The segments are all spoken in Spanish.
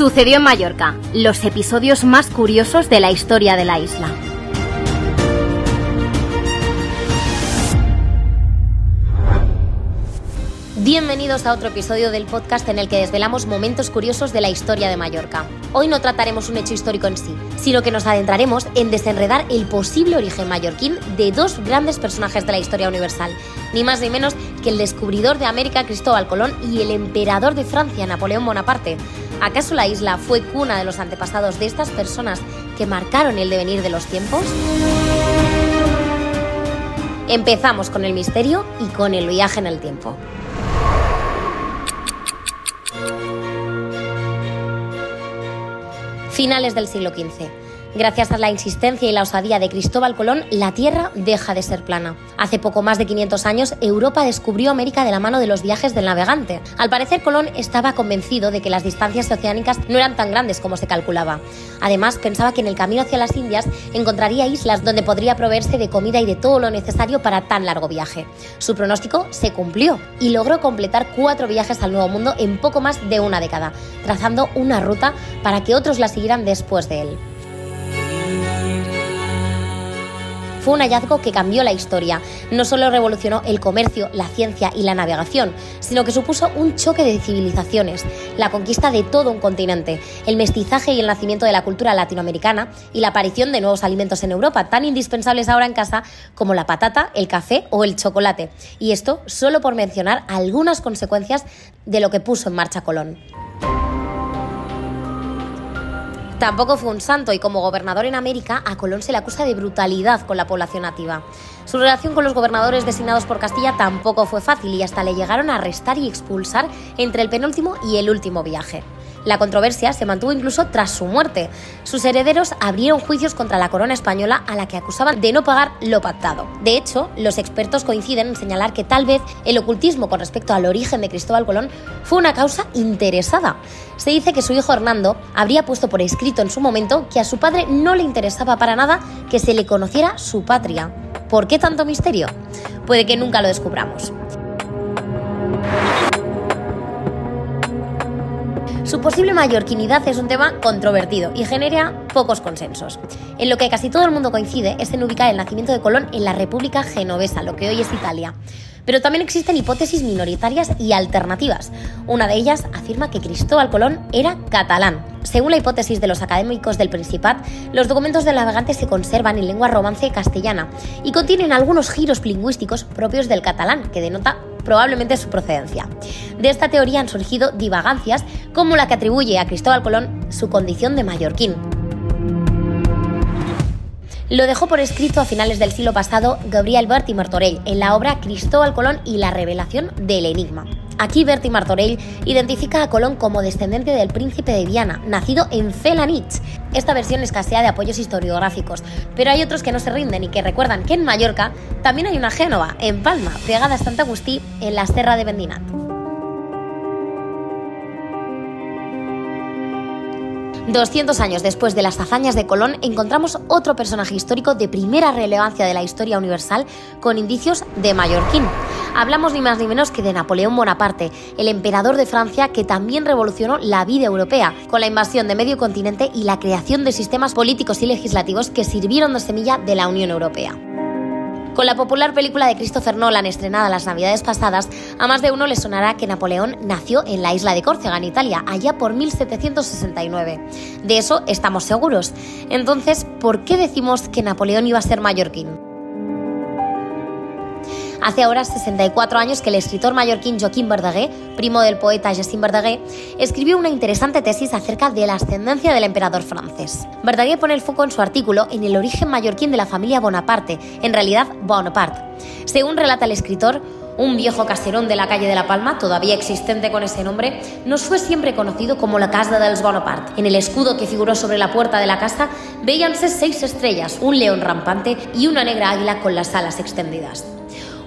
Sucedió en Mallorca, los episodios más curiosos de la historia de la isla. Bienvenidos a otro episodio del podcast en el que desvelamos momentos curiosos de la historia de Mallorca. Hoy no trataremos un hecho histórico en sí, sino que nos adentraremos en desenredar el posible origen mallorquín de dos grandes personajes de la historia universal, ni más ni menos que el descubridor de América Cristóbal Colón y el emperador de Francia Napoleón Bonaparte. ¿Acaso la isla fue cuna de los antepasados de estas personas que marcaron el devenir de los tiempos? Empezamos con el misterio y con el viaje en el tiempo. Finales del siglo XV. Gracias a la insistencia y la osadía de Cristóbal Colón, la Tierra deja de ser plana. Hace poco más de 500 años, Europa descubrió América de la mano de los viajes del navegante. Al parecer, Colón estaba convencido de que las distancias oceánicas no eran tan grandes como se calculaba. Además, pensaba que en el camino hacia las Indias encontraría islas donde podría proveerse de comida y de todo lo necesario para tan largo viaje. Su pronóstico se cumplió y logró completar cuatro viajes al Nuevo Mundo en poco más de una década, trazando una ruta para que otros la siguieran después de él. Fue un hallazgo que cambió la historia. No solo revolucionó el comercio, la ciencia y la navegación, sino que supuso un choque de civilizaciones, la conquista de todo un continente, el mestizaje y el nacimiento de la cultura latinoamericana y la aparición de nuevos alimentos en Europa, tan indispensables ahora en casa como la patata, el café o el chocolate. Y esto solo por mencionar algunas consecuencias de lo que puso en marcha Colón. Tampoco fue un santo y como gobernador en América a Colón se le acusa de brutalidad con la población nativa. Su relación con los gobernadores designados por Castilla tampoco fue fácil y hasta le llegaron a arrestar y expulsar entre el penúltimo y el último viaje. La controversia se mantuvo incluso tras su muerte. Sus herederos abrieron juicios contra la corona española a la que acusaban de no pagar lo pactado. De hecho, los expertos coinciden en señalar que tal vez el ocultismo con respecto al origen de Cristóbal Colón fue una causa interesada. Se dice que su hijo Hernando habría puesto por escrito en su momento que a su padre no le interesaba para nada que se le conociera su patria. ¿Por qué tanto misterio? Puede que nunca lo descubramos. Su posible mallorquinidad es un tema controvertido y genera pocos consensos. En lo que casi todo el mundo coincide es en ubicar el nacimiento de Colón en la República Genovesa, lo que hoy es Italia. Pero también existen hipótesis minoritarias y alternativas. Una de ellas afirma que Cristóbal Colón era catalán. Según la hipótesis de los académicos del Principat, los documentos del navegante se conservan en lengua romance castellana y contienen algunos giros lingüísticos propios del catalán, que denota probablemente su procedencia. De esta teoría han surgido divagancias como la que atribuye a Cristóbal Colón su condición de mallorquín. Lo dejó por escrito a finales del siglo pasado Gabriel Berti Martorell en la obra Cristóbal Colón y la revelación del enigma. Aquí Berti Martorell identifica a Colón como descendiente del príncipe de Viana, nacido en Felanitx. Esta versión escasea de apoyos historiográficos, pero hay otros que no se rinden y que recuerdan que en Mallorca también hay una Génova, en Palma, pegada a Santa Agustí, en la Serra de Bendinat. 200 años después de las hazañas de Colón, encontramos otro personaje histórico de primera relevancia de la historia universal con indicios de mallorquín. Hablamos ni más ni menos que de Napoleón Bonaparte, el emperador de Francia que también revolucionó la vida europea, con la invasión de medio continente y la creación de sistemas políticos y legislativos que sirvieron de semilla de la Unión Europea. Con la popular película de Christopher Nolan estrenada las navidades pasadas, a más de uno le sonará que Napoleón nació en la isla de Córcega, en Italia, allá por 1769. De eso estamos seguros. Entonces, ¿por qué decimos que Napoleón iba a ser mallorquín? Hace ahora 64 años que el escritor mallorquín Joaquín Verdaguer, primo del poeta Jacint Verdaguer, escribió una interesante tesis acerca de la ascendencia del emperador francés. Verdaguer pone el foco en su artículo en el origen mallorquín de la familia Bonaparte, en realidad Bonaparte. Según relata el escritor, un viejo caserón de la calle de La Palma, todavía existente con ese nombre, nos fue siempre conocido como la Casa dels Bonaparte. En el escudo que figuró sobre la puerta de la casa veíanse seis estrellas, un león rampante y una negra águila con las alas extendidas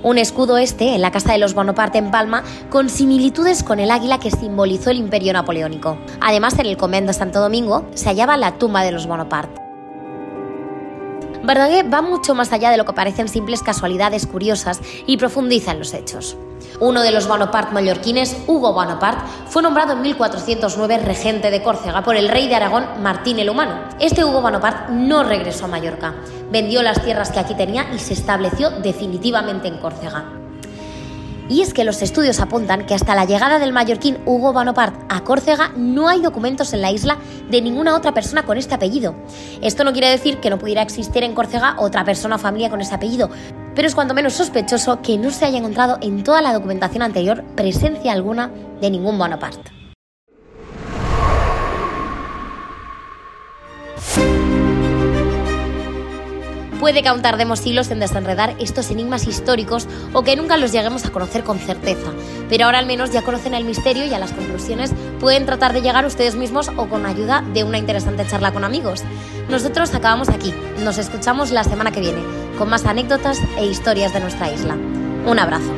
un escudo este en la casa de los Bonaparte en Palma con similitudes con el águila que simbolizó el imperio napoleónico. Además, en el convento de Santo Domingo se hallaba la tumba de los Bonaparte. Verdaguer va mucho más allá de lo que parecen simples casualidades curiosas y profundiza en los hechos. Uno de los Bonaparte mallorquines, Hugo Bonaparte, fue nombrado en 1409 regente de Córcega por el rey de Aragón Martín el Humano. Este Hugo Bonaparte no regresó a Mallorca, vendió las tierras que aquí tenía y se estableció definitivamente en Córcega. Y es que los estudios apuntan que hasta la llegada del mallorquín Hugo Bonaparte a Córcega no hay documentos en la isla de ninguna otra persona con este apellido. Esto no quiere decir que no pudiera existir en Córcega otra persona o familia con ese apellido, pero es cuanto menos sospechoso que no se haya encontrado en toda la documentación anterior presencia alguna de ningún Bonaparte. Puede que aún tardemos siglos en desenredar estos enigmas históricos o que nunca los lleguemos a conocer con certeza, pero ahora al menos ya conocen el misterio y a las conclusiones pueden tratar de llegar ustedes mismos o con ayuda de una interesante charla con amigos. Nosotros acabamos aquí, nos escuchamos la semana que viene con más anécdotas e historias de nuestra isla. Un abrazo.